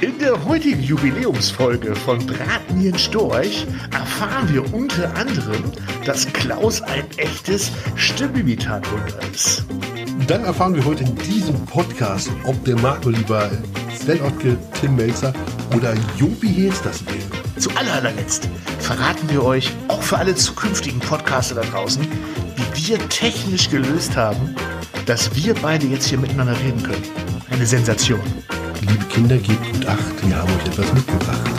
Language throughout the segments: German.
In der heutigen Jubiläumsfolge von Bratmien Storch erfahren wir unter anderem, dass Klaus ein echtes Stimmimitator ist. Dann erfahren wir heute in diesem Podcast, ob der Marco lieber Sven Ottke, Tim Melzer oder Jopi Hees das wäre. Zu allerletzt verraten wir euch, auch für alle zukünftigen Podcaster da draußen, wie wir technisch gelöst haben, dass wir beide jetzt hier miteinander reden können. Eine Sensation. Liebe Kinder, gebt gut acht, wir haben euch etwas mitgebracht.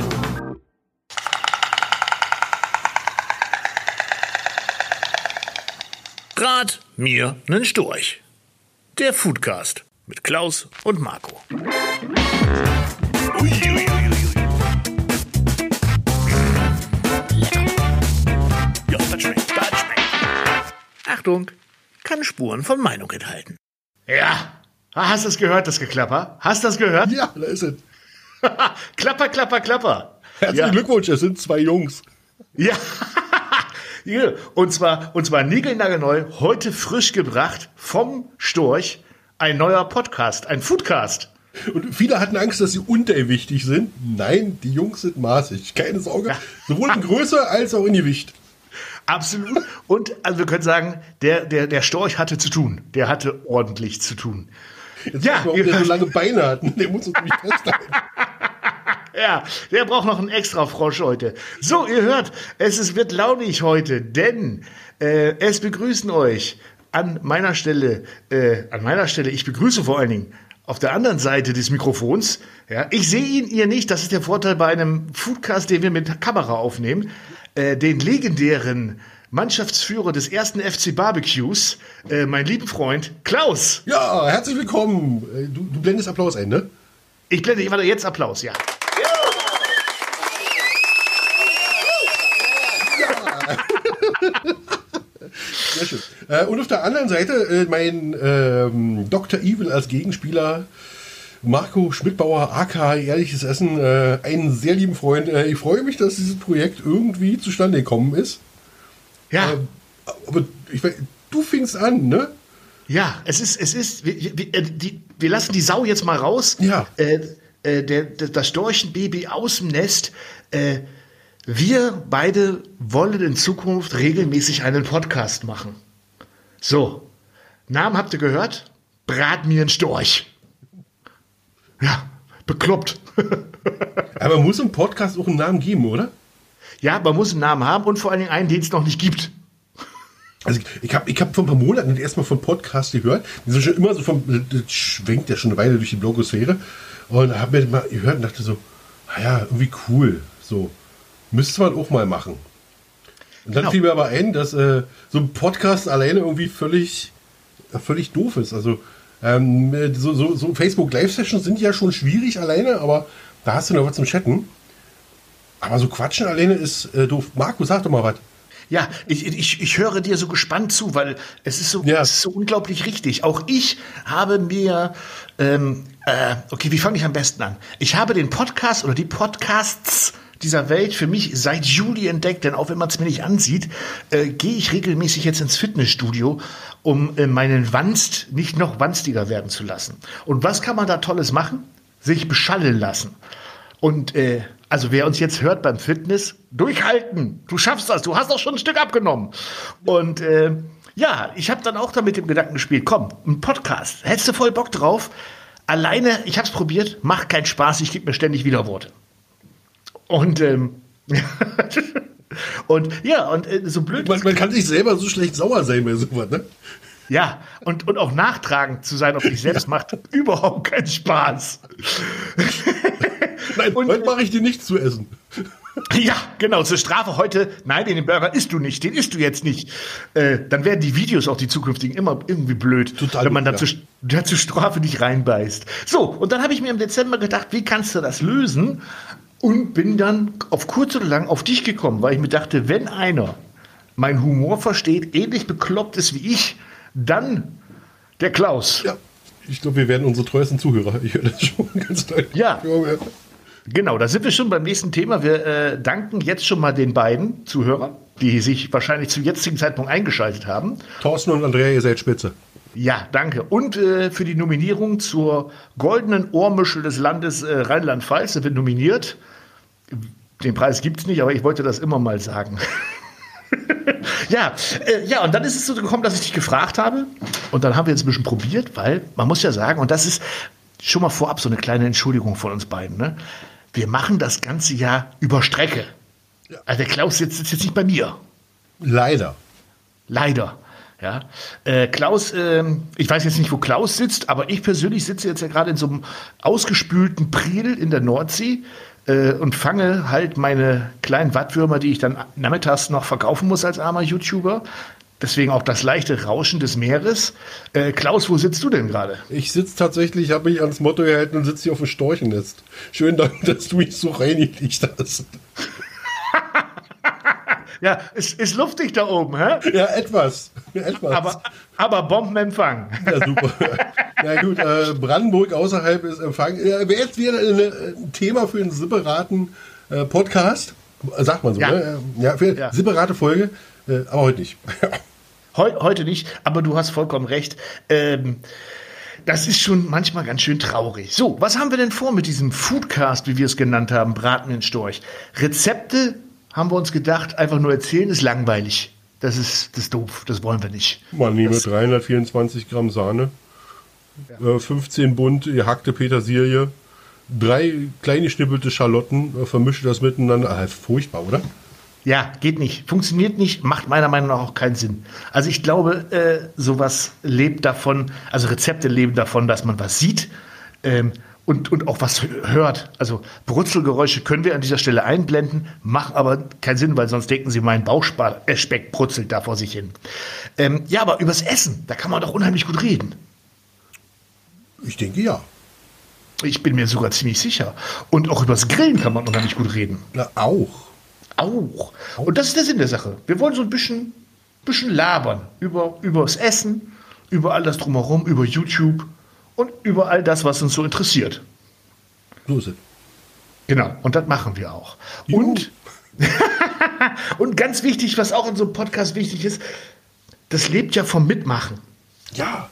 Rat mir nen Storch. Der Foodcast mit Klaus und Marco. Ui, ui, ui, ui. Lecker. Ja, das schmeckt, das schmeckt. Achtung, kann Spuren von Meinung enthalten. Ja, hast du es gehört, das Geklapper? Hast du das gehört? Ja, da ist es. klapper, klapper, klapper. Herzlichen Ja. Glückwunsch, es sind zwei Jungs. Ja. Ja, und zwar, und zwar niegelnagelneu, heute frisch gebracht vom Storch, ein neuer Podcast, ein Foodcast. Und viele hatten Angst, dass sie untergewichtig sind. Nein, die Jungs sind maßig. Keine Sorge. Sowohl in Größe als auch in Gewicht. Absolut. Und also wir können sagen, der, der, der Storch hatte zu tun. Der hatte ordentlich zu tun. Jetzt Ja, warum der so lange Beine hat. Der muss uns nämlich festhalten. Ja, der braucht noch einen extra Frosch heute. So, ihr hört, es ist, wird launig heute, denn äh, es begrüßen euch an meiner Stelle, äh, an meiner Stelle, ich begrüße vor allen Dingen auf der anderen Seite des Mikrofons. Ja, ich sehe ihn, ihr nicht. Das ist der Vorteil bei einem Foodcast, den wir mit Kamera aufnehmen. Äh, den legendären Mannschaftsführer des ersten FC Barbecues, äh, mein lieben Freund Klaus. Ja, herzlich willkommen. Äh, Du, du blendest Applaus ein, ne? Ich blende warte, jetzt Applaus, ja. Sehr schön. Äh, und auf der anderen Seite äh, mein ähm, Dr. Evil als Gegenspieler. Marco Schmidtbauer, aka Ehrliches Essen, einen sehr lieben Freund. Ich freue mich, dass dieses Projekt irgendwie zustande gekommen ist. Ja. Ähm, aber ich, du fingst an, ne? Ja, es ist, es ist, wir, wir, äh, die, wir lassen die Sau jetzt mal raus. Ja. Äh, äh, der, der, das Storchenbaby aus dem Nest. Äh, wir beide wollen in Zukunft regelmäßig einen Podcast machen. So, Namen habt ihr gehört? Brat mir einen Storch. Ja, bekloppt. Aber muss ein Podcast auch einen Namen geben, oder? Ja, man muss einen Namen haben und vor allen Dingen einen, den es noch nicht gibt. Also ich- habe ich hab vor ein paar Monaten erstmal von Podcast gehört. Die sind schon immer so vom, das schwenkt ja schon eine Weile durch die Blogosphäre. Und habe mir mal gehört und dachte so, naja, irgendwie cool. So, müsste man auch mal machen. Und dann Genau. fiel mir aber ein, dass äh, so ein Podcast alleine irgendwie völlig, völlig doof ist. Also ähm, äh, so, so, so Facebook Live-Sessions sind ja schon schwierig alleine, aber da hast du noch was zum Chatten. Aber so quatschen alleine ist äh, doof. Markus, sag doch mal was. Ja, ich, ich, ich höre dir so gespannt zu, weil es ist so, Ja. es ist so unglaublich richtig. Auch ich habe mir, ähm, äh, okay, wie fange ich am besten an? Ich habe den Podcast oder die Podcasts dieser Welt für mich seit Juli entdeckt, denn auch wenn man es mir nicht ansieht, äh, gehe ich regelmäßig jetzt ins Fitnessstudio, um äh, meinen Wanst nicht noch wanstiger werden zu lassen. Und was kann man da Tolles machen? Sich beschallen lassen. Und äh, also wer uns jetzt hört beim Fitness, durchhalten. Du schaffst das. Du hast auch schon ein Stück abgenommen. Und äh, ja, ich habe dann auch da mit dem Gedanken gespielt, komm, ein Podcast. Hättest du voll Bock drauf? Alleine, ich habe es probiert, macht keinen Spaß, ich gebe mir ständig Widerworte. Und ähm, und ja, und äh, so blöd. Man, man kann sich selber so schlecht sauer sein bei sowas, ne? Ja, und, und auch nachtragend zu sein auf sich selbst macht überhaupt keinen Spaß. Nein, Und- heute mache ich dir nichts zu essen. Ja, genau, zur Strafe heute, nein, den Burger isst du nicht, den isst du jetzt nicht. Äh, dann werden die Videos auch die zukünftigen immer irgendwie blöd, Total wenn man zur, ja, zur Strafe nicht reinbeißt. So, und dann habe ich mir im Dezember gedacht, wie kannst du das lösen? Und bin dann auf kurz oder lang auf dich gekommen, weil ich mir dachte, wenn einer meinen Humor versteht, ähnlich bekloppt ist wie ich, dann der Klaus. Ja, ich glaube, wir werden unsere treuesten Zuhörer. Ich höre das schon ganz deutlich. Ja. Genau, da sind wir schon beim nächsten Thema. Wir äh, danken jetzt schon mal den beiden Zuhörern, die sich wahrscheinlich zum jetzigen Zeitpunkt eingeschaltet haben. Thorsten und Andrea, ihr seid spitze. Ja, danke. Und äh, für die Nominierung zur goldenen Ohrmuschel des Landes äh, Rheinland-Pfalz sind wir nominiert. Den Preis gibt es nicht, aber ich wollte das immer mal sagen. ja, äh, ja, und dann ist es so gekommen, dass ich dich gefragt habe. Und dann haben wir jetzt ein bisschen probiert, weil man muss ja sagen, und das ist schon mal vorab so eine kleine Entschuldigung von uns beiden. Ne? Wir machen das ganze Jahr über Strecke. Also der Klaus sitzt, sitzt jetzt nicht bei mir. Leider. Leider. Ja, äh, Klaus, äh, ich weiß jetzt nicht, wo Klaus sitzt, aber ich persönlich sitze jetzt ja gerade in so einem ausgespülten Priel in der Nordsee äh, und fange halt meine kleinen Wattwürmer, die ich dann nachmittags noch verkaufen muss als armer YouTuber. Deswegen auch das leichte Rauschen des Meeres. Äh, Klaus, wo sitzt du denn gerade? Ich sitze tatsächlich, habe mich ans Motto gehalten und sitze hier auf dem Storchennest. Dank, dass du mich so reingelegt hast. Ja, es ist luftig da oben, hä? Ja, etwas. etwas. Aber, aber Bombenempfang. Ja, super. Na gut, äh, Brandenburg außerhalb ist Empfang. Äh, Wäre jetzt wieder ein Thema für einen separaten äh, Podcast. Sagt man so, Ja. ne? Ja, für eine Ja. separate Folge. Äh, aber heute nicht. Heu, heute nicht, aber du hast vollkommen recht. Ähm, das ist schon manchmal ganz schön traurig. So, was haben wir denn vor mit diesem Foodcast, wie wir es genannt haben, Braten in Storch? Rezepte haben wir uns gedacht, einfach nur erzählen ist langweilig. Das ist, das ist doof, das wollen wir nicht. Man nehme 324 Gramm Sahne, äh, 15 Bund gehackte Petersilie, drei kleine geschnippelte Schalotten, äh, vermische das miteinander. Ah, furchtbar, oder? Ja, geht nicht. Funktioniert nicht, macht meiner Meinung nach auch keinen Sinn. Also ich glaube, äh, sowas lebt davon, also Rezepte leben davon, dass man was sieht ähm, und, und auch was hört. Also Brutzelgeräusche können wir an dieser Stelle einblenden, macht aber keinen Sinn, weil sonst denken Sie, mein Bauchspeck brutzelt da vor sich hin. Ähm, ja, aber übers Essen, da kann man doch unheimlich gut reden. Ich denke ja. Ich bin mir sogar ziemlich sicher. Und auch übers Grillen kann man unheimlich gut reden. Na, auch. Auch. Und das ist der Sinn der Sache. Wir wollen so ein bisschen, bisschen labern über, über das Essen, über all das drumherum, über YouTube und über all das, was uns so interessiert. So ist es. Genau. Und das machen wir auch. Juhu. Und, und ganz wichtig, was auch in so einem Podcast wichtig ist, das lebt ja vom Mitmachen. Ja.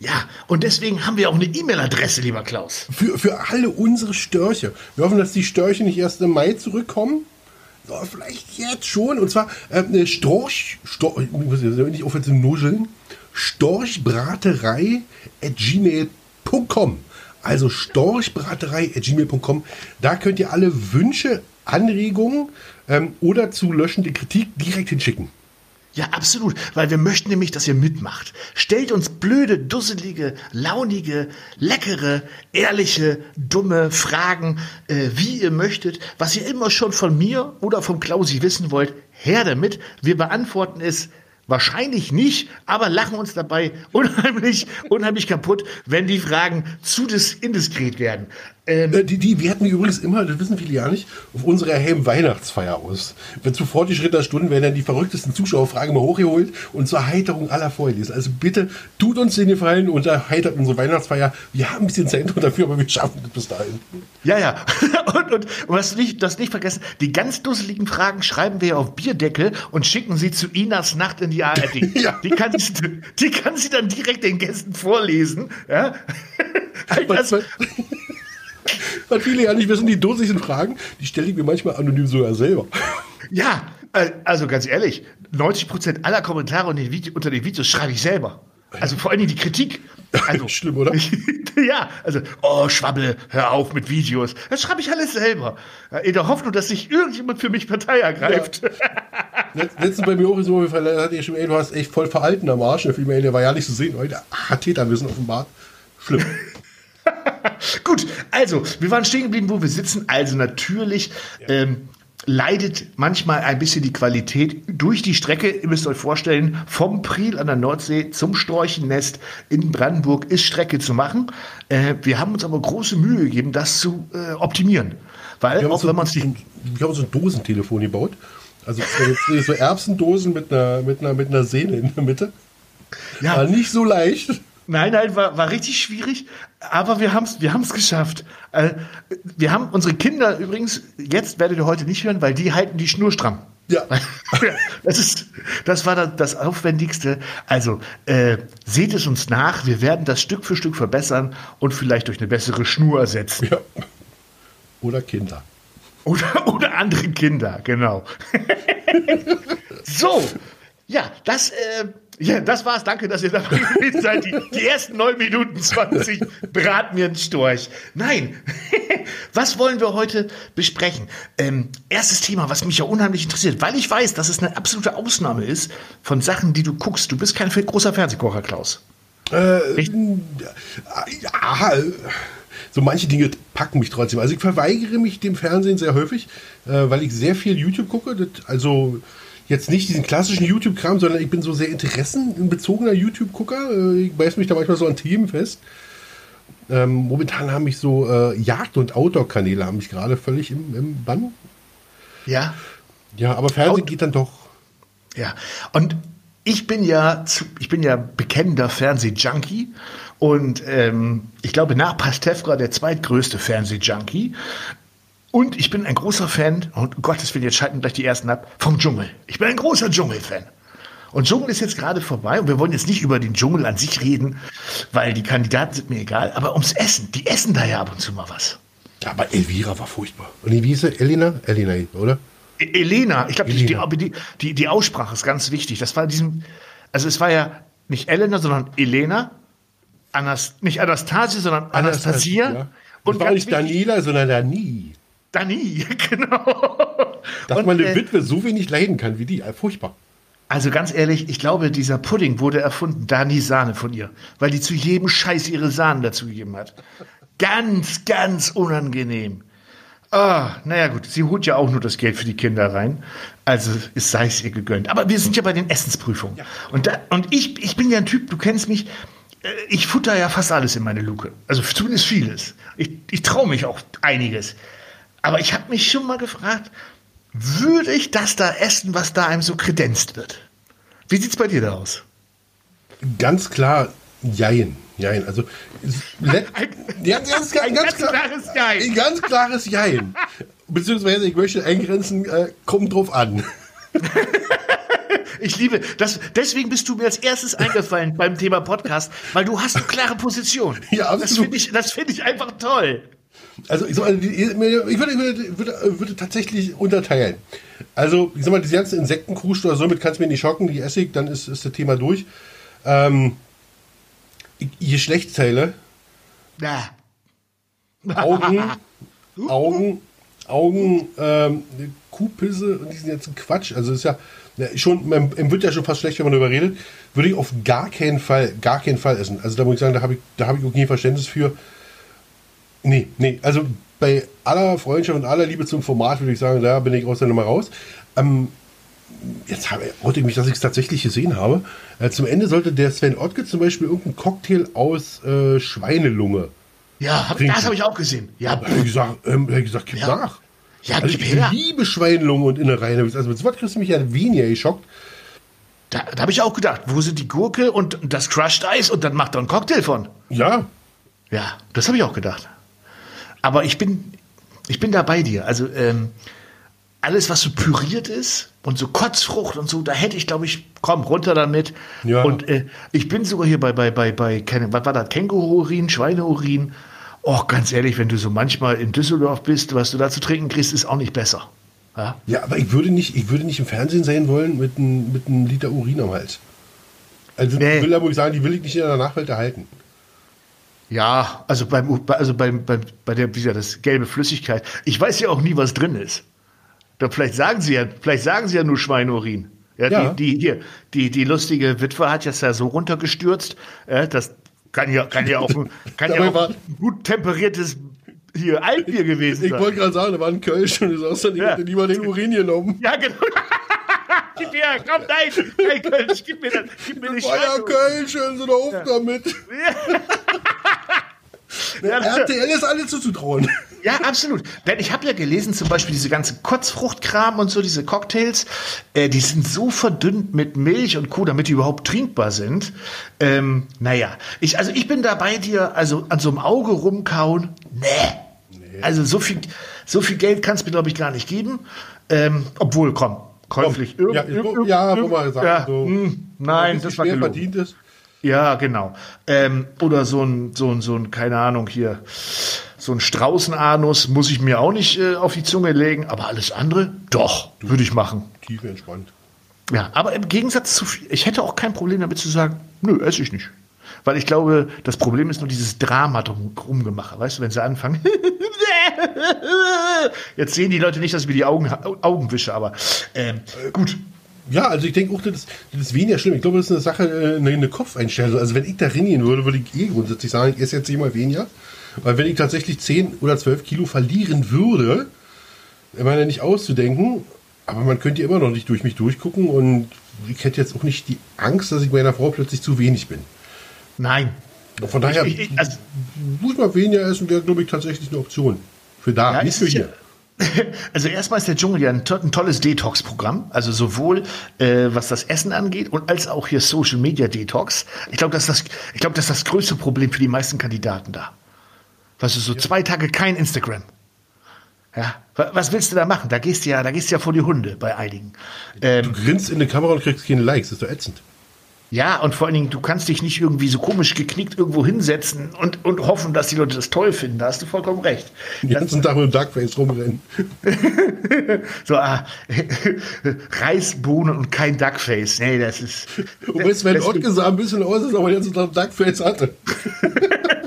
Ja, und deswegen haben wir auch eine E-Mail-Adresse, lieber Klaus. Für, für alle unsere Störche. Wir hoffen, dass die Störche nicht erst im Mai zurückkommen. Vielleicht jetzt schon. Und zwar äh, Storch, Storch, ich muss jetzt nicht. Storchbraterei at gmail.com. Also storchbraterei at gmail.com. Da könnt ihr alle Wünsche, Anregungen ähm, oder zu löschende Kritik direkt hinschicken. Ja, absolut, weil wir möchten nämlich, dass ihr mitmacht. Stellt uns blöde, dusselige, launige, leckere, ehrliche, dumme Fragen, äh, wie ihr möchtet, was ihr immer schon von mir oder vom Klausi wissen wollt, her damit. Wir beantworten es wahrscheinlich nicht, aber lachen uns dabei unheimlich, unheimlich kaputt, wenn die Fragen zu dis indiskret werden. Ähm, Äh, Die, die werten wir übrigens immer, das wissen viele ja nicht, auf unserer Helm-Weihnachtsfeier aus. Wenn zu fortgeschrittener Stunden werden dann die verrücktesten Zuschauerfragen mal hochgeholt und zur Erheiterung aller vorgelesen. Also bitte tut uns den Gefallen und erheitert unsere Weihnachtsfeier. Wir haben ein bisschen Zeit dafür, aber wir schaffen das bis dahin. Ja, ja. Und, und, und was nicht, das nicht vergessen, die ganz dusseligen Fragen schreiben wir auf Bierdeckel und schicken sie zu Inas Nacht in die ARD. Ja. die, kann sie, die kann sie dann direkt den Gästen vorlesen. Ja? Was, Das, was, viele ja nicht wissen, die dosischen Fragen, die stelle ich mir manchmal anonym sogar selber. ja, äh, also ganz ehrlich, 90% aller Kommentare unter den, Vide unter den Videos schreibe ich selber. Also vor allen Dingen die Kritik. Also, Schlimm, oder? ja, also, oh, Schwabbel, hör auf mit Videos. Das schreibe ich alles selber. Ja, In der Hoffnung, dass sich irgendjemand für mich Partei ergreift. Letzt- Letztens bei mir auch so, hatte ich schon, ey, du hast echt voll veralten am Arsch. Der Film, ey, der war ja nicht zu sehen. Heute hat Täterwissen offenbart. Schlimm. Gut, also, wir waren stehen geblieben, wo wir sitzen. Also natürlich ähm, leidet manchmal ein bisschen die Qualität durch die Strecke. Ihr müsst euch vorstellen, vom Priel an der Nordsee zum Storchennest in Brandenburg ist Strecke zu machen. Äh, wir haben uns aber große Mühe gegeben, das zu äh, optimieren. Weil, auch so, wenn man es nicht... wir haben so ein Dosentelefon gebaut. Also so Erbsendosen mit einer, mit, einer, mit einer Sehne in der Mitte. Ja. War nicht so leicht. Nein, nein, war, war richtig schwierig, aber wir haben es wir haben's geschafft. Äh, wir haben unsere Kinder übrigens, jetzt werdet ihr heute nicht hören, weil die halten die Schnur stramm. Ja. Das, ist, das war das, das Aufwendigste. Also äh, seht es uns nach. Wir werden das Stück für Stück verbessern und vielleicht durch eine bessere Schnur ersetzen. ja. Oder Kinder. Oder, oder andere Kinder, genau. so, ja, das, äh, ja, das war's. Danke, dass ihr dabei gewesen seid. Die, die ersten neun Minuten 20 beraten mir einen Storch. Nein, was wollen wir heute besprechen? Ähm, erstes Thema, was mich ja unheimlich interessiert, weil ich weiß, dass es eine absolute Ausnahme ist von Sachen, die du guckst. Du bist kein großer Fernsehkocher, Klaus. Äh, ja, so manche Dinge packen mich trotzdem. Also ich verweigere mich dem Fernsehen sehr häufig, äh, weil ich sehr viel YouTube gucke. Also jetzt nicht diesen klassischen YouTube-Kram, sondern ich bin so sehr interessenbezogener YouTube-Gucker. Äh, ich beiß mich da manchmal so an Themen fest. Ähm, momentan haben mich so äh, Jagd- und Outdoor-Kanäle haben mich gerade völlig im, im Bann. Ja. Ja, aber Fernsehen Out geht dann doch. Ja. Und ich bin ja, ich bin ja bekennender Fernsehjunkie und ähm, ich glaube nach Pastewka der zweitgrößte Fernsehjunkie. Und ich bin ein großer Fan, und um Gottes Willen, jetzt schalten gleich die ersten ab, vom Dschungel. Ich bin ein großer Dschungelfan. Und Dschungel ist jetzt gerade vorbei und wir wollen jetzt nicht über den Dschungel an sich reden, weil die Kandidaten sind mir egal, aber ums Essen. Die essen da ja ab und zu mal was. Ja, aber Elvira war furchtbar. Und wie hieß sie? Elena? Elena, oder? E- Elena, ich glaube, die, die, die, die Aussprache ist ganz wichtig. Das war diesem, also es war ja nicht Elena, sondern Elena, Anas, nicht Anastasia, sondern Anastasia. Ja. Und war nicht Daniela, sondern Dani. Dani, genau. Dass Und, man eine äh, Witwe so wenig leiden kann wie die. Äh, Furchtbar. Also ganz ehrlich, ich glaube, dieser Pudding wurde erfunden, da nie Sahne von ihr, weil die zu jedem Scheiß ihre Sahne dazugegeben hat. Ganz, ganz unangenehm. Ah, naja gut, sie holt ja auch nur das Geld für die Kinder rein. Also es sei es ihr gegönnt. Aber wir sind ja bei den Essensprüfungen. Und, da, und ich, ich bin ja ein Typ, du kennst mich, äh, ich futter ja fast alles in meine Luke. Also zumindest vieles. Ich, ich traue mich auch einiges. Aber ich habe mich schon mal gefragt, würde ich das da essen, was da einem so kredenzt wird? Wie sieht's bei dir da aus? Ganz klar, Jein. Jein. Also, es- ja, ganz, Ein ganz ganz klar, klares Jein. Ein ganz klares Jein. Beziehungsweise, ich möchte eingrenzen, äh, kommt drauf an. Ich liebe das. Deswegen bist du mir als erstes eingefallen beim Thema Podcast, weil du hast eine klare Position. Ja, das absolut. finde ich, das finde ich einfach toll. Also ich, sag ich würde, ich würde, würde, würde tatsächlich unterteilen. Also ich sag mal, diese ganzen Insektenkrusch oder somit kannst du mich nicht schocken, die Essig, dann ist, ist das Thema durch. Ähm, Geschlechtsteile, Na, Augen, Augen, Augen, ähm, Kuhpisse und diesen ganzen Quatsch. Also ist ja schon, man einem wird ja schon fast schlecht, wenn man darüber redet. Würde ich auf gar keinen Fall, gar keinen Fall essen. Also da muss ich sagen, da habe ich, da habe ich auch kein Verständnis für. Nee, nee, also bei aller Freundschaft und aller Liebe zum Format würde ich sagen, da bin ich aus der Nummer raus. Ähm, jetzt habe ich mich, dass ich es tatsächlich gesehen habe. Äh, zum Ende sollte der Sven Ottke zum Beispiel irgendeinen Cocktail aus äh, Schweinelunge. ja, hab, das habe ich auch gesehen. Ja, Da habe ich gesagt, ähm, hab ich gesagt gib Ja. nach. ja Also gib ich her. liebe Schweinelunge und Innereien. Also mit sowas kriegst du mich ja weniger geschockt. Da, da habe ich auch gedacht, wo sind die Gurke und das Crushed Eis und dann macht er einen Cocktail von. Ja, Ja, das habe ich auch gedacht. Aber ich bin, ich bin da bei dir. Also ähm, alles, was so püriert ist und so Kotzfrucht und so, da hätte ich, glaube ich, komm, runter damit. Ja. Und äh, ich bin sogar hier bei, bei, bei, bei, was war das, Känguruurin, Schweineurin. Oh, ganz ehrlich, wenn du so manchmal in Düsseldorf bist, was du da zu trinken kriegst, ist auch nicht besser. Ja? ja, aber ich würde nicht, ich würde nicht im Fernsehen sehen wollen mit einem mit Liter Urin am Hals. Also Nee. ich will aber sagen, die will ich nicht in der Nachwelt erhalten. Ja, also beim, also beim, beim, bei der, wie gesagt, das gelbe Flüssigkeit. Ich weiß ja auch nie, was drin ist. Da vielleicht sagen sie ja, vielleicht sagen sie ja nur Schweineurin. Ja, Ja. Die, die, hier, die, die lustige Witwe hat jetzt ja so runtergestürzt. Äh, das kann ja, kann ja auch, kann ja auch ein gut temperiertes hier Altbier gewesen Ich sein. wollte gerade sagen, da war ein Kölsch und dann, ich Ja. hätte lieber den Urin genommen. Ja, genau. gib mir, komm, nein, nein, Kölsch, gib mir das, gib mir ja Schweineurin. Kölsch, hören Sie doch auf damit. Ja, RTL ist alles zuzutrauen. Ja, absolut. Denn ich habe ja gelesen, zum Beispiel diese ganze Kotzfruchtkram und so, diese Cocktails, äh, die sind so verdünnt mit Milch und Co., damit die überhaupt trinkbar sind. Ähm, naja, ich, also ich bin da bei dir, also an so einem Auge rumkauen, nee. Also so viel, so viel Geld kannst du mir, glaube ich, gar nicht geben. Ähm, obwohl, komm, käuflich. Komm, ja, Irgend- ja, irgend- wo man sagt, ja, so, hm, nein, ein das war gelogen. verdient ist. Ja, genau. Ähm, oder so ein, so ein, so ein, keine Ahnung hier, so ein Straußenanus muss ich mir auch nicht äh, auf die Zunge legen, aber alles andere, doch, würde ich machen. Tief entspannt. Ja, aber im Gegensatz zu, viel- ich hätte auch kein Problem damit zu sagen, nö, esse ich nicht. Weil ich glaube, das Problem ist nur dieses Drama drum rumgemacht. Weißt du, wenn sie anfangen. Jetzt sehen die Leute nicht, dass ich mir die Augen, Augen wische, aber ähm, gut. Ja, also ich denke auch, das, das ist weniger schlimm. Ich glaube, das ist eine Sache, äh, eine, eine Kopfeinstellung. Also wenn ich da reingehen würde, würde ich eh grundsätzlich sagen, ich esse jetzt immer weniger. Weil wenn ich tatsächlich 10 oder 12 Kilo verlieren würde, ich meine nicht auszudenken, aber man könnte ja immer noch nicht durch mich durchgucken und ich hätte jetzt auch nicht die Angst, dass ich meiner Frau plötzlich zu wenig bin. Nein. Von daher Ich, ich, also, muss man weniger essen, wäre, glaube ich, tatsächlich eine Option. Für da, Ja, nicht für hier. Also erstmal ist der Dschungel ja ein, to ein tolles Detox-Programm, also sowohl äh, was das Essen angeht und als auch hier Social Media Detox. Ich glaube, das, ist das, ich glaube, das ist das größte Problem für die meisten Kandidaten da. Weißt du, so zwei Tage kein Instagram. Ja, wa- was willst du da machen? Da gehst du ja, da gehst du ja vor die Hunde bei einigen. Ähm, Du grinst in die Kamera und kriegst keine Likes, das ist doch ätzend. Ja, und vor allen Dingen, du kannst dich nicht irgendwie so komisch geknickt irgendwo hinsetzen und, und hoffen, dass die Leute das toll finden. Da hast du vollkommen recht. Den ganzen Tag mit dem Duckface rumrennen. So, ah, Reis, Bohnen und kein Duckface. Nee, das ist. Und wenn Ottke sah ein bisschen aus, ist aber jetzt ein Duckface hatte.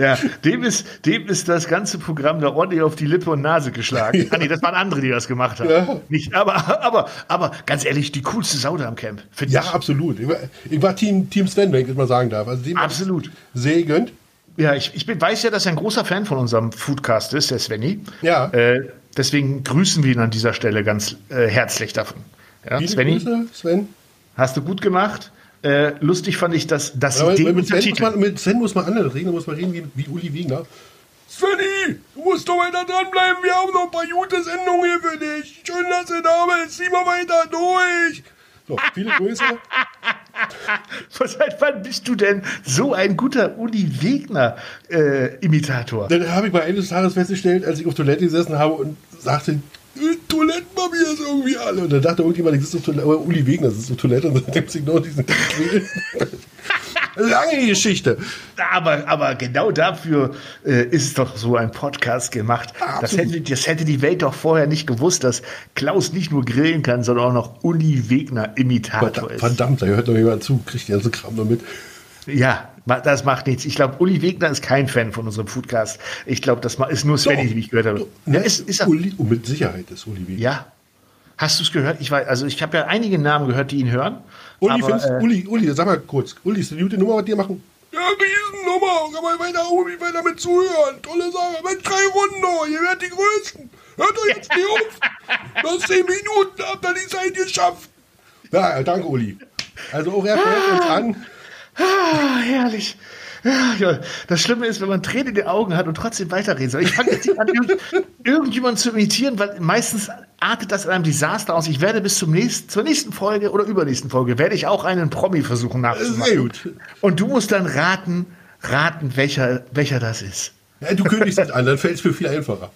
Ja, dem ist, dem ist das ganze Programm da ordentlich auf die Lippe und Nase geschlagen. Ah, nee, das waren andere, die das gemacht haben. Ja. Nicht, aber, aber, aber ganz ehrlich, die coolste Sau da am Camp. Ja, ich. absolut. Ich war, ich war Team, Team Sven, wenn ich das mal sagen darf. Also Absolut. Sehr gegönnt. Ja, ich, ich bin, weiß ja, dass er ein großer Fan von unserem Foodcast ist, der Svenny. Ja. Äh, deswegen grüßen wir ihn an dieser Stelle ganz äh, herzlich davon. Ja, Svenny, Grüße, Sven. hast du gut gemacht. Äh, lustig fand ich, dass, Aber sie den mit, Sven man, mit Sven muss man anders reden, da muss man reden wie, wie Uli Wegner. Svenny, du musst doch weiter dranbleiben, wir haben noch ein paar gute Sendungen hier für dich. Schön, dass du da bist, zieh mal weiter durch. So, viele Grüße. Seit wann bist du denn so ein guter Uli Wegner-Imitator? Dann habe ich mal eines Tages festgestellt, als ich auf Toilette gesessen habe und sagte, "Äh, Toilettenpapier ist irgendwie alle. Und dann dachte irgendjemand, ich sitze auf Toilette, aber Uli Wegner sitzt auf Toilette und dann nimmt sich noch diesen Lange Geschichte. aber, aber genau dafür äh, ist doch so ein Podcast gemacht. Das hätte, das hätte die Welt doch vorher nicht gewusst, dass Klaus nicht nur grillen kann, sondern auch noch Uli Wegner-Imitator Verdammt, ist. verdammt, da hört noch jemand zu, kriegt den ganzen Kram noch mit. Ja, das macht nichts. Ich glaube, Uli Wegner ist kein Fan von unserem Foodcast. Ich glaube, das ist nur Svenny, wie ich gehört habe. Ja, ist, ist Uli, und mit Sicherheit ist Uli Wegner. ja. Hast du es gehört? Ich weiß, also ich habe ja einige Namen gehört, die ihn hören. Uli, aber, findest, äh, Uli, Uli, sag mal kurz, Uli, ist eine gute Nummer, was dir machen? Ja, Riesennummer, kann man weiter, Uli, weiter mit zuhören. Tolle Sache, mit drei Runden noch, ihr werdet die Größten. Hört doch jetzt nicht auf. Noch zehn Minuten habt ihr die Zeit geschafft. Ja, danke, Uli. Also auch er hört uns an. Ah, herrlich. Ja. Das Schlimme ist, wenn man Tränen in den Augen hat und trotzdem weiterreden soll. Ich fange jetzt nicht an, irgend, irgendjemanden zu imitieren, weil meistens artet das in einem Desaster aus. Ich werde bis zum nächsten, zur nächsten Folge oder übernächsten Folge, werde ich auch einen Promi versuchen nachzumachen. Sehr gut. Und du musst dann raten, raten, welcher, welcher das ist. Ja, du kündigst es an, dann fällt es mir viel einfacher.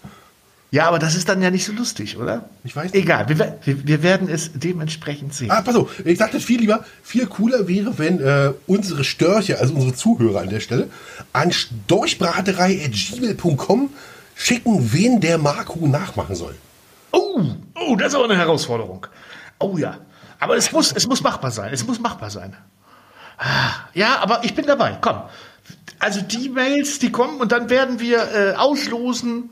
Ja, aber das ist dann ja nicht so lustig, oder? Ich weiß nicht. Egal, wir, wir, wir werden es dementsprechend sehen. Ah, pass auf, ich sagte viel lieber, viel cooler wäre, wenn äh, unsere Störche, also unsere Zuhörer an der Stelle, an storchbraterei.gmail.com schicken, wen der Marco nachmachen soll. Oh, oh, das ist auch eine Herausforderung. Oh ja. Aber es muss, es muss machbar sein. Es muss machbar sein. Ah, Ja, aber ich bin dabei. Komm. Also die Mails, die kommen und dann werden wir äh, auslosen.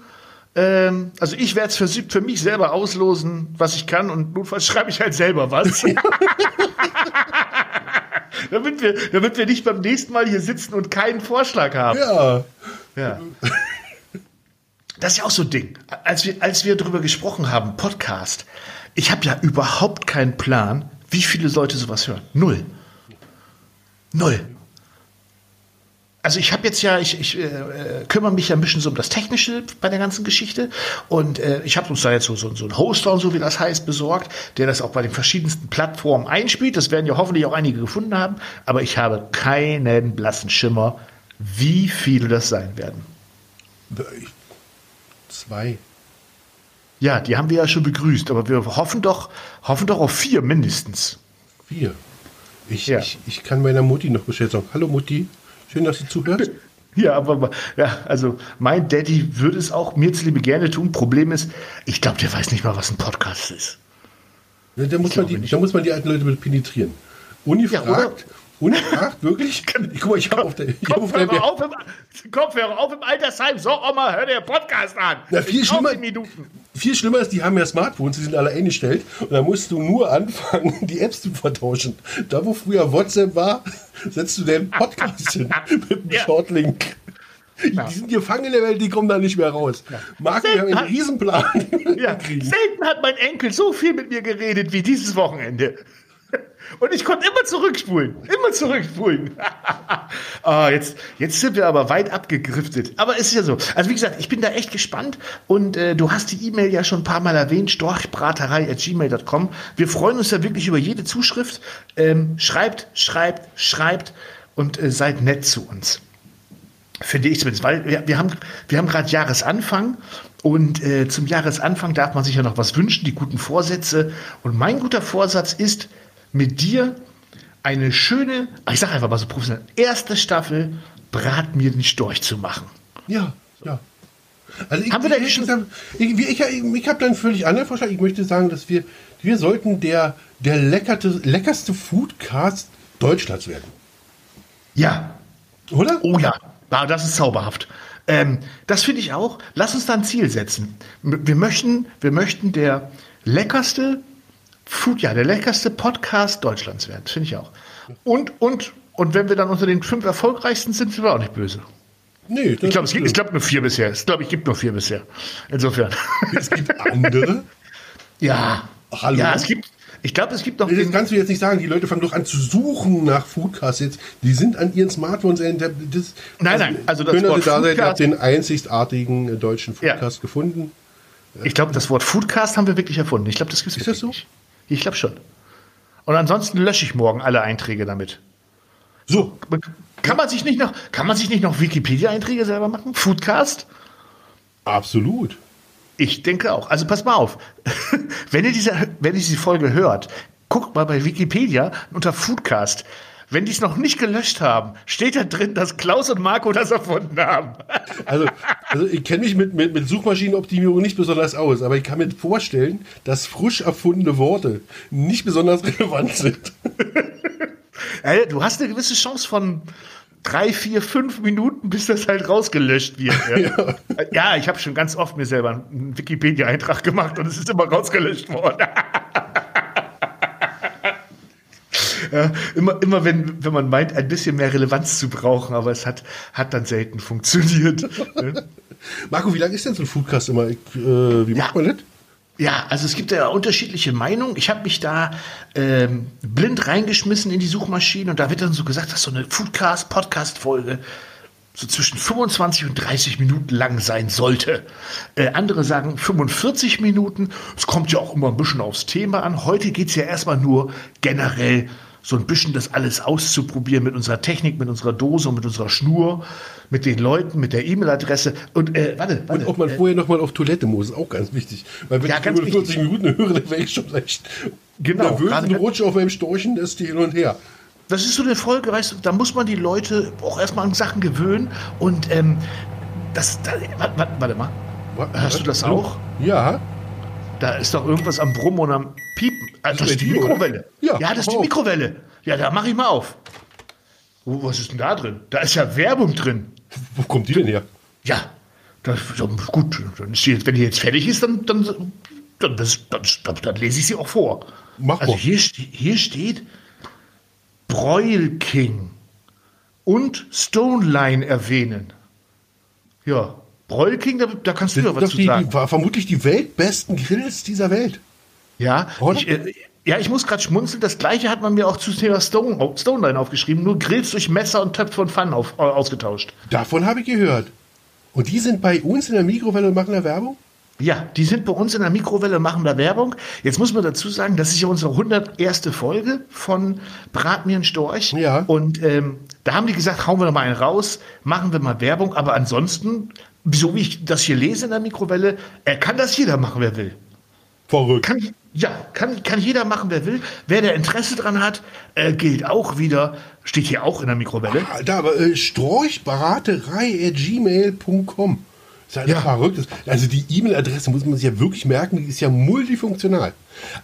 Ähm, also ich werde es für, für mich selber auslosen, was ich kann und notfalls schreibe ich halt selber was. damit, wir, damit wir nicht beim nächsten Mal hier sitzen und keinen Vorschlag haben. Ja. Ja. Das ist ja auch so ein Ding. Als wir, als wir darüber gesprochen haben, Podcast, ich habe ja überhaupt keinen Plan, wie viele Leute sowas hören. Null. Null. Also ich habe jetzt ja, ich, ich äh, äh, kümmere mich ja ein bisschen so um das Technische bei der ganzen Geschichte und äh, ich habe uns da jetzt so, so, so einen Hoster und so, wie das heißt, besorgt, der das auch bei den verschiedensten Plattformen einspielt. Das werden ja hoffentlich auch einige gefunden haben, aber ich habe keinen blassen Schimmer, wie viele das sein werden. Zwei. Ja, die haben wir ja schon begrüßt, aber wir hoffen doch, hoffen doch auf vier mindestens. Vier. Ich, Ja. ich, ich kann meiner Mutti noch Bescheid sagen. Hallo Mutti, schön, dass sie zuhört. Ja, aber ja, also mein Daddy würde es auch mir zuliebe gerne tun. Problem ist, ich glaube, der weiß nicht mal, was ein Podcast ist. Ja, Da muss, man die, da muss man die alten Leute mit penetrieren. Ungefragt, Ja, oder? ungefragt, wirklich? Ich, guck mal, ich habe auf der, ich hab auf der Kopfhörer auf, im, Kopfhörer auf im Altersheim. So, Oma, hör dir Podcast an. Na, viel schlimmer-. Viel schlimmer ist, die haben ja Smartphones, die sind alle eingestellt und da musst du nur anfangen, die Apps zu vertauschen. Da, wo früher WhatsApp war, setzt du den Podcast hin mit einem Ja. Shortlink. Die sind gefangen in der Welt, die kommen da nicht mehr raus. Marco, wir haben einen Riesenplan. Ja, selten hat mein Enkel so viel mit mir geredet wie dieses Wochenende. Und ich konnte immer zurückspulen. Immer zurückspulen. ah, jetzt, jetzt sind wir aber weit abgegriftet. Aber es ist ja so. Also wie gesagt, ich bin da echt gespannt. Und äh, du hast die E-Mail ja schon ein paar Mal erwähnt. storchbraterei.gmail.com. Wir freuen uns ja wirklich über jede Zuschrift. Ähm, schreibt, schreibt, schreibt und äh, seid nett zu uns. Finde ich zumindest, weil wir, wir haben, wir haben gerade Jahresanfang und äh, zum Jahresanfang darf man sich ja noch was wünschen, die guten Vorsätze. Und mein guter Vorsatz ist, mit dir eine schöne, ich sage einfach mal so professionell, erste Staffel Brat mir den Storch zu machen. Ja, ja. Also ich, Haben wir da ich, schon- ich, ich, ich, habe da einen völlig anderen Vorschlag. Ich möchte sagen, dass wir, wir sollten der, der leckerte, leckerste Foodcast Deutschlands werden. Ja, Oder? Oh ja, ah, das ist zauberhaft. Ähm, das finde ich auch. Lass uns da ein Ziel setzen. Wir möchten, wir möchten der leckerste Food, ja, der leckerste Podcast Deutschlands werden. Finde ich auch. Und, und, und wenn wir dann unter den fünf erfolgreichsten sind, sind wir auch nicht böse. Nee, das Ich glaube, es gibt, ich glaube nur vier bisher. Ich glaube, ich gibt nur vier bisher. Insofern. Es gibt andere. ja. Hallo? Ja, es gibt, ich glaube, es gibt noch Das kannst du jetzt nicht sagen. Die Leute fangen doch an zu suchen nach Foodcasts jetzt. Die sind an ihren Smartphones. äh, Das, Nein, nein, also das Wort da seid. Habt Foodcast- den einzigartigen äh, deutschen Ja. Foodcast gefunden. Ich glaube, das Wort Foodcast haben wir wirklich erfunden. Ich glaube, das gibt es Ist das so? Nicht. Ich glaube schon. Und ansonsten lösche ich morgen alle Einträge damit. So, Kann man sich nicht noch, kann man sich nicht noch Wikipedia-Einträge selber machen? Foodcast? absolut. Ich denke auch. Also pass mal auf. wenn ihr diese, wenn ihr diese Folge hört, guckt mal bei Wikipedia unter Foodcast. Wenn die es noch nicht gelöscht haben, steht da drin, dass Klaus und Marco das erfunden haben. Also, also ich kenne mich mit, mit, mit Suchmaschinenoptimierung nicht besonders aus, aber ich kann mir vorstellen, dass frisch erfundene Worte nicht besonders relevant sind. Du hast eine gewisse Chance von drei, vier, fünf Minuten, bis das halt rausgelöscht wird. Ja, ja. ich habe schon ganz oft mir selber einen Wikipedia-Eintrag gemacht und es ist immer rausgelöscht worden. Ja, immer, immer wenn, wenn man meint, ein bisschen mehr Relevanz zu brauchen, aber es hat, hat dann selten funktioniert. Marco, wie lange ist denn so ein Foodcast immer? Ich, äh, wie macht man das? Ja, also es gibt ja unterschiedliche Meinungen. Ich habe mich da ähm, blind reingeschmissen in die Suchmaschine und da wird dann so gesagt, dass so eine Foodcast-Podcast-Folge so zwischen 25 und 30 Minuten lang sein sollte. Äh, andere sagen 45 Minuten. Es kommt ja auch immer ein bisschen aufs Thema an. Heute geht's ja erstmal nur generell so ein bisschen das alles auszuprobieren mit unserer Technik, mit unserer Dose und mit unserer Schnur, mit den Leuten, mit der E-Mail-Adresse. Und äh, warte, warte. Und ob man vorher noch mal auf Toilette muss, ist auch ganz wichtig. Weil wenn Ja, ich ganz 45 wichtig. Minuten höre, dann wäre ich schon echt Genau, nervös und rutsche auf meinem Storchen das hin und her. Das ist so eine Folge, weißt du, da muss man die Leute auch erstmal an Sachen gewöhnen. Und ähm, das, da, warte, warte, mal. Hörst du das auch? Ja. Da ist doch irgendwas am Brummen und am. Also, das ist die? Mikrowelle. Ja, Ja, das ist die auf. Mikrowelle. Ja, da mache ich mal auf. Oh, was ist denn da drin? Da ist ja Werbung drin. Wo kommt die denn her? Ja, das, gut. Dann ist die, jetzt- wenn die jetzt fertig ist, dann, dann, dann, das, dann, dann, lese ich sie auch vor. Mach also mal. hier, hier steht Broil King und Stone Line erwähnen. Ja, Broil King, da, da kannst du ja was zu die, sagen. die, vermutlich die weltbesten Grills dieser Welt. Ja, Oder? ich, äh, ja, ich muss gerade schmunzeln. Das gleiche hat man mir auch zu Thema Stone, oh, Stone Line aufgeschrieben. Nur Grills durch Messer und Töpfe und Pfannen auf, äh, ausgetauscht. Davon habe ich gehört. Und die sind bei uns in der Mikrowelle und machen da Werbung? Ja, die sind bei uns in der Mikrowelle, machen da Werbung. Jetzt muss man dazu sagen, das ist ja unsere 101. Folge von Brat mir einen Storch. Ja. Und ähm, da haben die gesagt, hauen wir noch mal einen raus, machen wir mal Werbung. Aber ansonsten so wie ich das hier lese in der Mikrowelle, äh, kann das jeder machen, wer will. Verrückt. Kann, ja, kann, kann jeder machen, wer will. Wer der Interesse dran hat, äh, gilt auch wieder, steht hier auch in der Mikrowelle. Alter, aber äh, storchberaterei.gmail.com. Ist halt Ja. verrückt. Also die E-Mail-Adresse muss man sich ja wirklich merken, die ist ja multifunktional.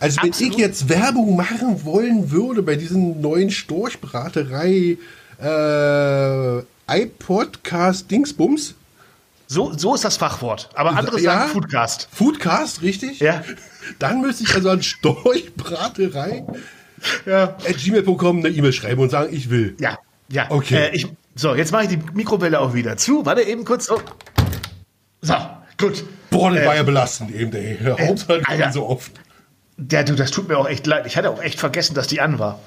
Also wenn Absolut. ich jetzt Werbung machen wollen würde bei diesen neuen Storchberaterei äh, iPodcast Dingsbums. So, so ist das Fachwort. Aber andere Ja. sagen Foodcast. Foodcast, richtig? Ja. Dann müsste ich also an Storchbraterei Ja. at gmail.com eine E-Mail schreiben und sagen, ich will. Ja, ja. Okay. Äh, ich, so, jetzt mache ich die Mikrowelle auch wieder zu. Warte eben kurz. So, so gut. Boah, das war ja belastend eben, ey. Hauptsache Alter. so oft. Ja, du, das tut mir auch echt leid. Ich hatte auch echt vergessen, dass die an war.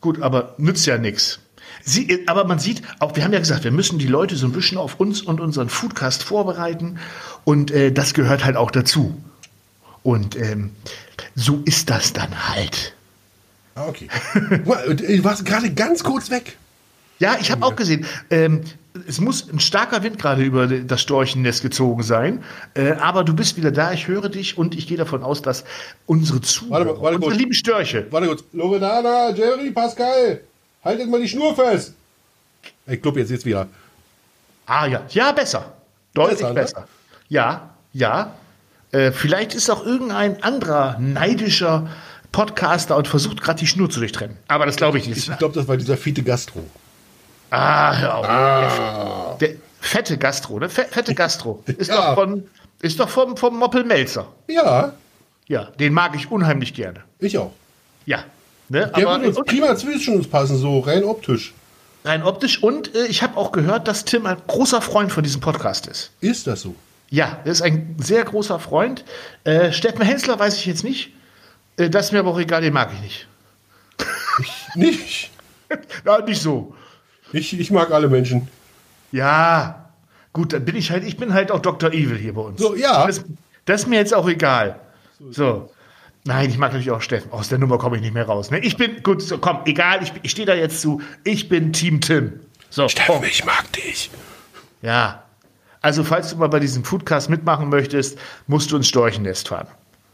Gut, aber nützt ja nichts. Sie, aber man sieht, auch wir haben ja gesagt, wir müssen die Leute so ein bisschen auf uns und unseren Foodcast vorbereiten. Und äh, das gehört halt auch dazu. Und ähm, so ist das dann halt. Ah, okay. Äh, Du warst gerade ganz kurz weg. Ja, ich habe auch gesehen, ähm, es muss ein starker Wind gerade über das Storchennest gezogen sein. Äh, aber du bist wieder da, ich höre dich und ich gehe davon aus, dass unsere Zuhörer, Warte warte unsere kurz. lieben Störche, Warte kurz. Loredana, Jerry, Pascal, haltet mal die Schnur fest. Ich glaube jetzt jetzt wieder. Ah ja, ja, besser. Deutlich Besser, besser. ne? Ja, ja. Äh, vielleicht ist auch irgendein anderer neidischer Podcaster und versucht gerade die Schnur zu durchtrennen. Aber das glaube ich nicht. Ich glaube, das war dieser fete Gastro. ah, hör auf. Der fette Gastro, ne? Fe- Fette Gastro. Ist Ja. doch von, ist doch vom, vom Moppel Melzer. Ja, Ja, den mag ich unheimlich gerne. ich auch. Ja. Ne? Der Aber würde uns prima zwischen uns passen, so rein optisch. rein optisch. Und äh, ich habe auch gehört, dass Tim ein großer Freund von diesem Podcast ist. Ist das so? Ja, er ist ein sehr großer Freund. Äh, Steffen Hensler weiß ich jetzt nicht. Äh, das ist mir aber auch egal, den mag ich nicht. Nicht. Ja, nicht so. Ich, ich mag alle Menschen. Ja, gut, dann bin ich halt, ich bin halt auch Dr. Evil hier bei uns. So, ja. Das, das ist mir jetzt auch egal. So. Nein, ich mag natürlich auch Steffen. Aus der Nummer komme ich nicht mehr raus. Ne? Ich bin, gut, so, komm, egal, ich, ich stehe da jetzt zu. Ich bin Team Tim. So, Punkt. ich mag dich. Ja. Also, falls du mal bei diesem Foodcast mitmachen möchtest, musst du ins Storchennest fahren.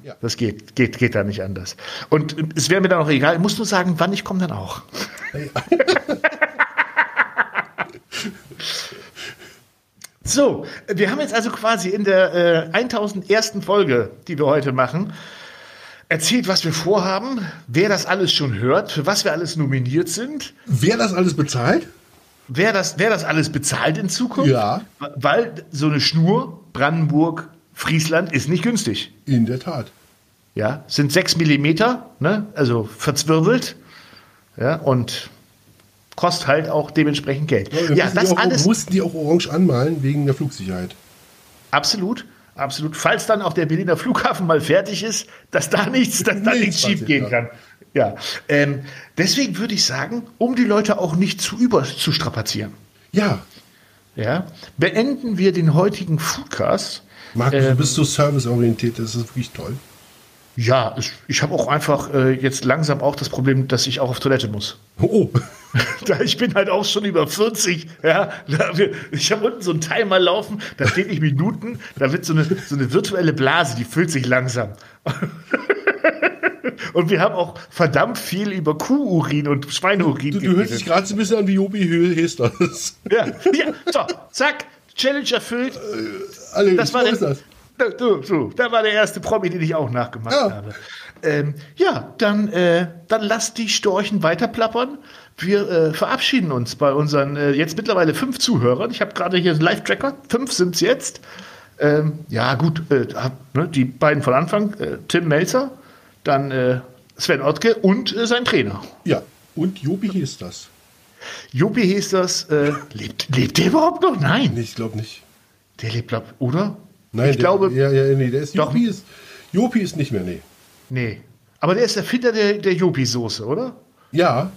Ja. Das geht, geht, geht da nicht anders. Und es wäre mir dann auch egal. Ich muss nur sagen, wann ich komme dann auch. so, wir haben jetzt also quasi in der äh, 1001. Folge, die wir heute machen, erzählt, was wir vorhaben, wer das alles schon hört, für was wir alles nominiert sind. Wer das alles bezahlt? Wer das, wer das alles bezahlt in Zukunft? Ja. Weil so eine Schnur, Brandenburg, Friesland, ist nicht günstig. In der Tat. Ja, sind sechs Millimeter, ne? also verzwirbelt. Ja, und kostet halt auch dementsprechend Geld. Ja, mussten das auch, alles mussten die auch orange anmalen wegen der Flugsicherheit. absolut, absolut. Falls dann auch der Berliner Flughafen mal fertig ist, dass da nichts, dass da Nichts nichts schief gehen kann. Ja, ähm, deswegen würde ich sagen, um die Leute auch nicht zu über zu strapazieren. Ja. Ja, beenden wir den heutigen Foodcast. Markus, Ähm, du bist so serviceorientiert, das ist wirklich toll. Ja, ich, ich habe auch einfach äh, jetzt langsam auch das Problem, dass ich auch auf Toilette muss. Oh, Da, ich bin halt auch schon über 40. Ja, ich habe unten so ein Timer laufen, da steht nicht Minuten, da wird so eine, so eine virtuelle Blase, die füllt sich langsam. Und wir haben auch verdammt viel über Kuhurin und Schweineurin du, du hörst dich gerade so ein bisschen an wie Jobi Hesters. ja, ja, so, zack, Challenge erfüllt. Alle, Das war der, ist das. Da, du, so, da war der erste Promi, den ich auch nachgemacht Ja. habe. Ähm, ja, dann, äh, dann lasst die Storchen weiter plappern. Wir äh, verabschieden uns bei unseren äh, jetzt mittlerweile fünf Zuhörern. Ich habe gerade hier einen Live-Tracker. Fünf sind es jetzt. Ähm, ja, gut, äh, ne, die beiden von Anfang, äh, Tim Melzer, dann äh, Sven Ottke und äh, sein Trainer. Ja, und Jobi Hesters. Jopi hieß das. Äh, lebt, lebt der überhaupt noch? Nein. Nee, ich glaube nicht. Der lebt, glaub, oder? Nein, ich der, glaube, Ja, ja, nee, der ist Doch. Jopi ist, Jopi ist nicht mehr, nee. nee. Aber der ist Erfinder der, der Jopi-Soße, oder? Ja,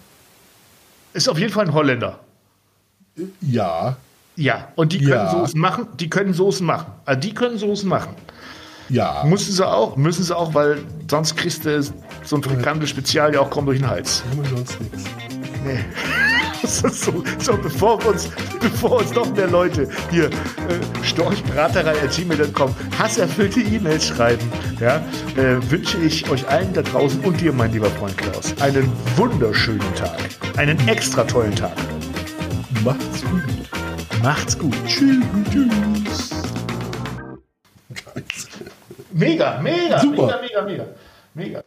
Ist auf jeden Fall ein Holländer. ja, Ja, und die können Ja. Soßen machen. Die können Soßen machen. Also die können Soßen machen. Ja. Müssen sie auch, müssen sie auch, weil sonst kriegst du so ein Frikandel Spezial ja auch kaum durch den Hals. Wir sonst nichts. Nee. so, so, bevor, uns, bevor uns noch mehr Leute hier äh, storchbraterei.gmail.com hasserfüllte E-Mails schreiben, ja, äh, wünsche ich euch allen da draußen und dir, mein lieber Freund Klaus, einen wunderschönen Tag. Einen extra tollen Tag. Macht's gut. Macht's gut. Tschüss. Tschüss. Mega, mega, Super. mega, mega, mega. Mega.